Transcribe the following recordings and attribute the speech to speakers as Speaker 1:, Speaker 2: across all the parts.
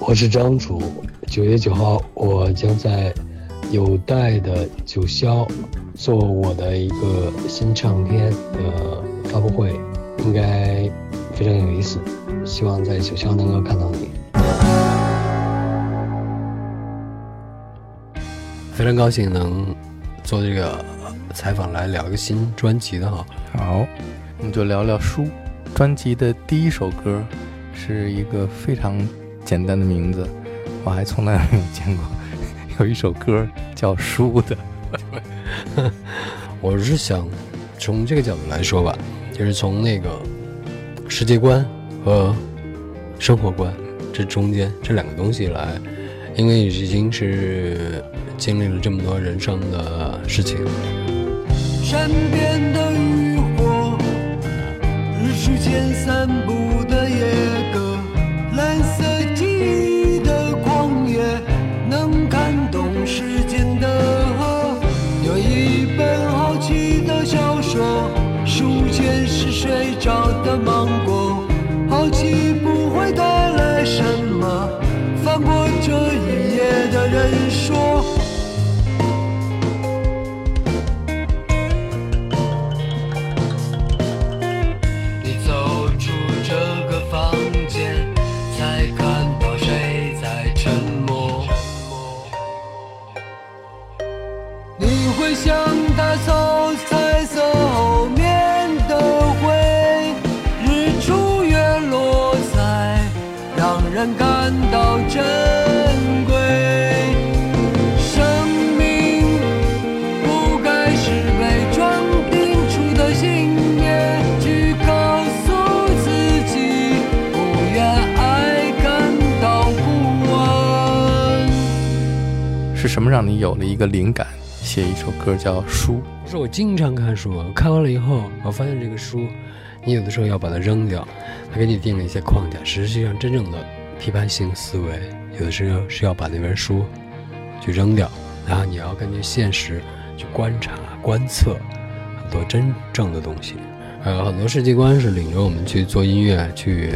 Speaker 1: 我是张楚。九月九号，我将在有待的九霄做我的一个新唱片的发布会，应该非常有意思。希望在九霄能够看到你。非常高兴能做这个采访，来聊一个新专辑的哈。
Speaker 2: 好，我们就聊聊书。专辑的第一首歌是一个非常简单的名字，我还从来没有见过 有一首歌叫《书》的。
Speaker 1: 我是想从这个角度来说吧，就是从那个世界观和生活观这中间这两个东西来，因为已经是经历了这么多人生的事情。
Speaker 3: 山边的渔火，日出前散步让人感到珍贵。生命不该是被装订出的信念，去告诉自己不愿爱感到不安。
Speaker 2: 是什么让你有了一个灵感，写一首歌叫《书》？
Speaker 1: 是我经常看书，看完了以后，我发现这个书，你有的时候要把它扔掉，它给你定了一些框架。实际上，真正的批判性思维，有的时候是要把那本书去扔掉，然后你要根据现实去观察、观测很多真正的东西。呃，很多世界观是领着我们去做音乐、去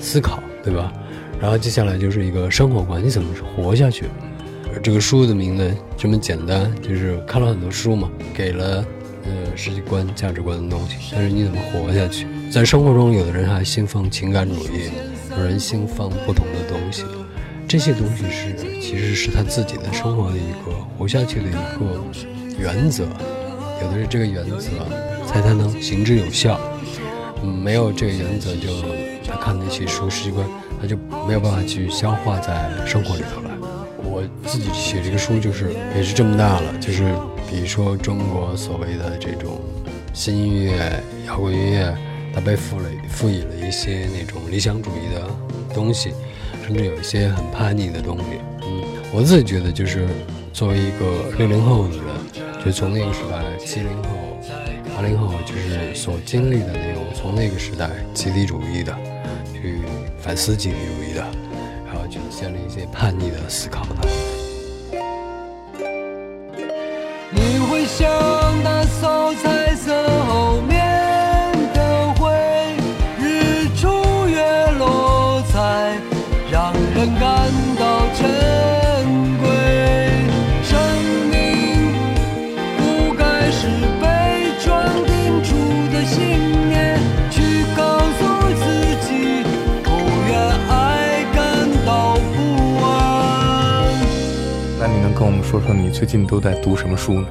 Speaker 1: 思考，对吧？然后接下来就是一个生活观，你怎么活下去？这个书的名字这么简单，就是看了很多书嘛，给了呃世界观、价值观的东西。但是你怎么活下去？在生活中，有的人还信奉情感主义，有人信奉不同的东西。这些东西是其实是他自己的生活的一个活下去的一个原则。有的是这个原则才才能行之有效。没有这个原则，就他看那些书世界观，他就没有办法去消化在生活里头来。我自己写这个书，就是也是这么大了，就是比如说中国所谓的这种新音乐、摇滚音乐，它被赋了赋予了一些那种理想主义的东西，甚至有一些很叛逆的东西。嗯，我自己觉得，就是作为一个六零后的人，就从那个时代，七零后、八零后，就是所经历的那种，从那个时代集体主义的，去反思集体主义的。然后去建立一些叛逆的思考的。
Speaker 3: 你会想
Speaker 2: 最近都在读什么书呢？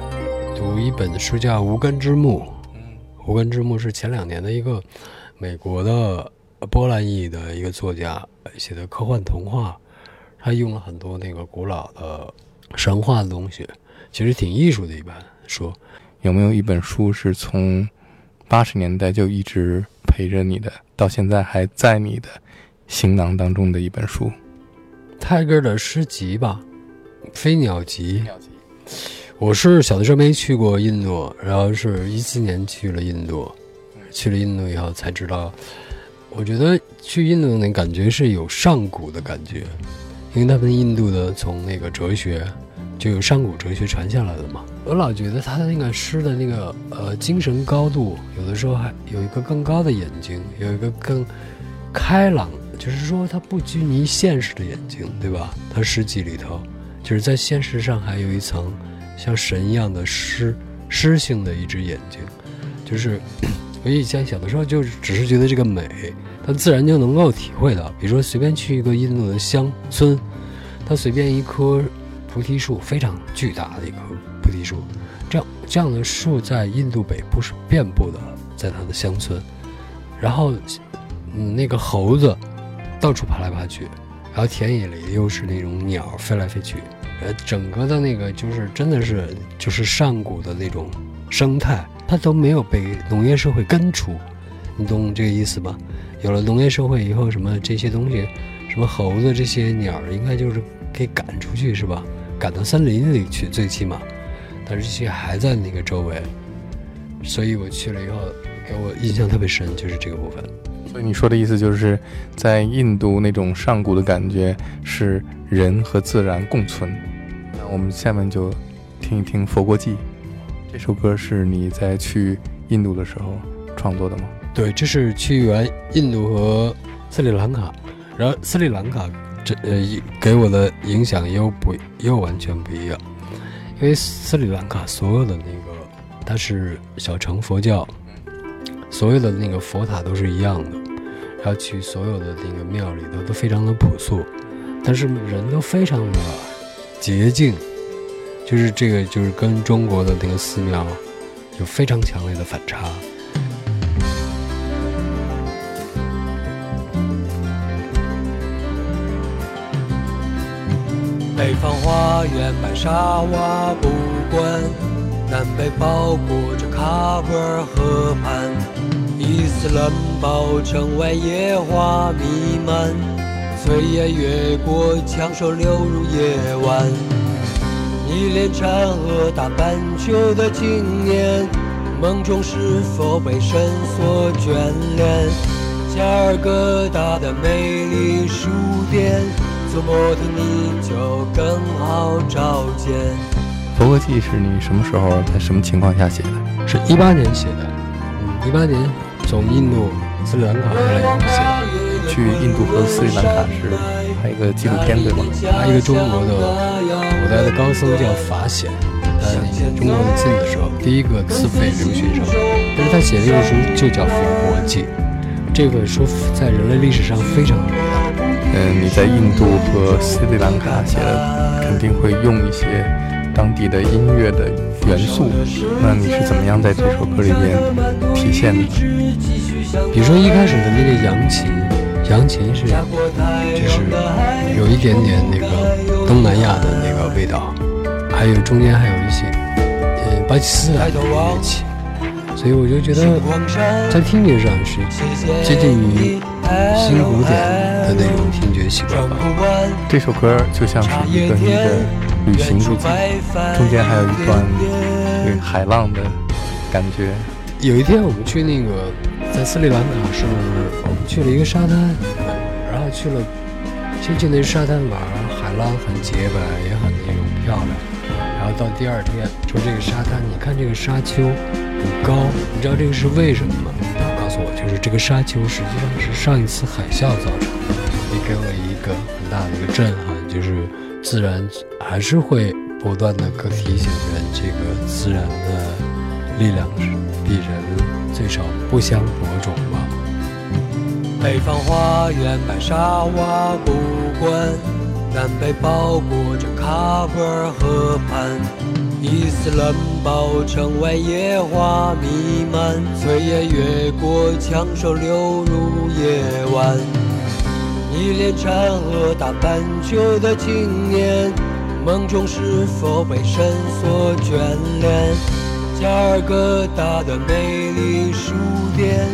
Speaker 1: 读一本书叫《无根之木》，《嗯无根之木》是前两年的一个美国的波兰裔的一个作家写的科幻童话，他用了很多那个古老的神话的东西，其实挺艺术的一本书。
Speaker 2: 有没有一本书是从八十年代就一直陪着你的，到现在还在你的行囊当中的一本书？
Speaker 1: 泰戈尔的诗集吧，《飞鸟集》。我是小的时候没去过印度，然后是一七年去了印度，去了印度以后才知道，我觉得去印度那感觉是有上古的感觉，因为他们印度的从那个哲学就有上古哲学传下来的嘛。我老觉得他的那个诗的那个呃精神高度，有的时候还有一个更高的眼睛，有一个更开朗，就是说他不拘泥现实的眼睛，对吧？他诗集里头，就是在现实上还有一层像神一样的诗诗性的一只眼睛，就是 我以前小的时候就只是觉得这个美，它自然就能够体会到。比如说随便去一个印度的乡村，它随便一棵菩提树，非常巨大的一棵菩提树，这样这样的树在印度北部是遍布的，在它的乡村，然后。嗯，那个猴子到处爬来爬去，然后田野里又是那种鸟飞来飞去，呃，整个的那个就是真的是就是上古的那种生态，它都没有被农业社会根除，你懂这个意思吧？有了农业社会以后，什么这些东西，什么猴子这些鸟应该就是给赶出去是吧？赶到森林里去最起码，但是这些还在那个周围，所以我去了以后给我印象特别深，就是这个部分。
Speaker 2: 所以你说的意思就是，在印度那种上古的感觉是人和自然共存。那我们下面就听一听《佛国记》这首歌，是你在去印度的时候创作的吗？
Speaker 1: 对，这是去完印度和斯里兰卡，然后斯里兰卡这呃给我的影响又不又完全不一样，因为斯里兰卡所有的那个它是小乘佛教，所有的那个佛塔都是一样的。然后去所有的那个庙里头都非常的朴素，但是人都非常的洁净，就是这个就是跟中国的那个寺庙有非常强烈的反差。
Speaker 3: 北方花园白沙瓦不管，南北包裹着卡布尔河畔。伊斯兰堡城外野花弥漫，炊烟越过墙首流入夜晚。你连缠河大半球的青年，梦中是否被神所眷恋？加尔各答的美丽书店，做模特你就更好照见。
Speaker 2: 《佛国记》是你什么时候在什么情况下写的？
Speaker 1: 是一八年写的，嗯，一八年。从印度、斯里兰卡回来以后写的，
Speaker 2: 去印度和斯里兰卡是拍一个纪录片对吗？
Speaker 1: 拍一个中国的古代的高僧叫法显，在中国进的时候，第一个自费留学生。但是他写的这本书就叫《佛国记》，这个书在人类历史上非常重要。
Speaker 2: 嗯，你在印度和斯里兰卡写的，肯定会用一些当地的音乐的元素。那你是怎么样在这首歌里边体现的？
Speaker 1: 比如说一开始的那个扬琴，扬琴是就是有一点点那个东南亚的那个味道，还有中间还有一些呃巴基斯坦的乐器，所以我就觉得在听觉上是接近于新古典的那种听觉习惯吧。
Speaker 2: 这首歌就像是一个你的旅行日记，中间还有一段那个海浪的感觉。
Speaker 1: 有一天我们去那个。在斯里兰卡是我们去了一个沙滩，然后去了，先去那沙滩玩，海浪很洁白，也很那种漂亮。然后到第二天，说这个沙滩，你看这个沙丘很高，你知道这个是为什么吗？他告诉我，就是这个沙丘实际上是上一次海啸造成的。也给我一个很大的一个震撼，就是自然还是会不断的可提醒人，这个自然的力量是比人。最少不相伯仲吧。
Speaker 3: 北方花园白沙瓦不管，南北包裹着喀布尔河畔。伊斯兰堡城外野花弥漫，炊烟越过墙首流入夜晚。你连缠河大半球的青年，梦中是否被绳索眷恋？加尔各答的美丽书店，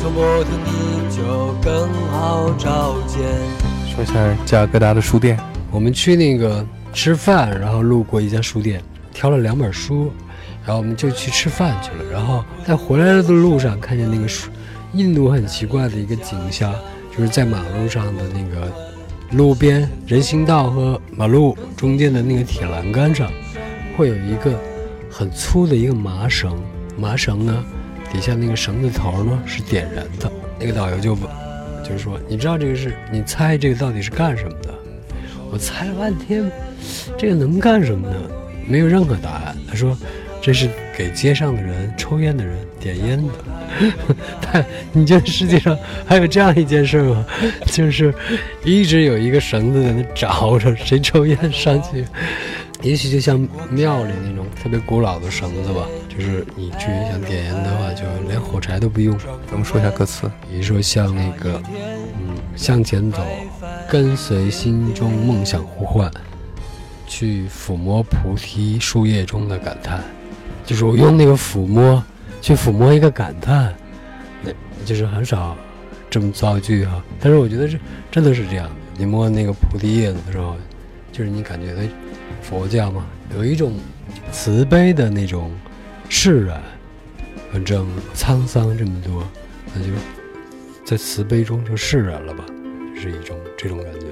Speaker 3: 从摩天你就更好照见。
Speaker 2: 说一下加尔各答的书店，
Speaker 1: 我们去那个吃饭，然后路过一家书店，挑了两本书，然后我们就去吃饭去了。然后在回来的路上，看见那个书，印度很奇怪的一个景象，就是在马路上的那个路边人行道和马路中间的那个铁栏杆上，会有一个。很粗的一个麻绳，麻绳呢，底下那个绳子头呢是点燃的。那个导游就就是说，你知道这个是，你猜这个到底是干什么的？我猜了半天，这个能干什么呢？没有任何答案。他说，这是给街上的人、抽烟的人点烟的。但你觉得世界上还有这样一件事吗？就是一直有一个绳子在那找着，谁抽烟上去。也许就像庙里那种特别古老的绳子吧，就是你至于想点烟的话，就连火柴都不用。
Speaker 2: 咱们说一下歌词，
Speaker 1: 比如说像那个，嗯，向前走，跟随心中梦想呼唤，去抚摸菩提树叶中的感叹，就是我用那个抚摸去抚摸一个感叹，那就是很少这么造句哈。但是我觉得这真的是这样，你摸那个菩提叶子的时候，就是你感觉到。佛教嘛，有一种慈悲的那种释然，反正沧桑这么多，那就在慈悲中就释然了吧，就是一种这种感觉。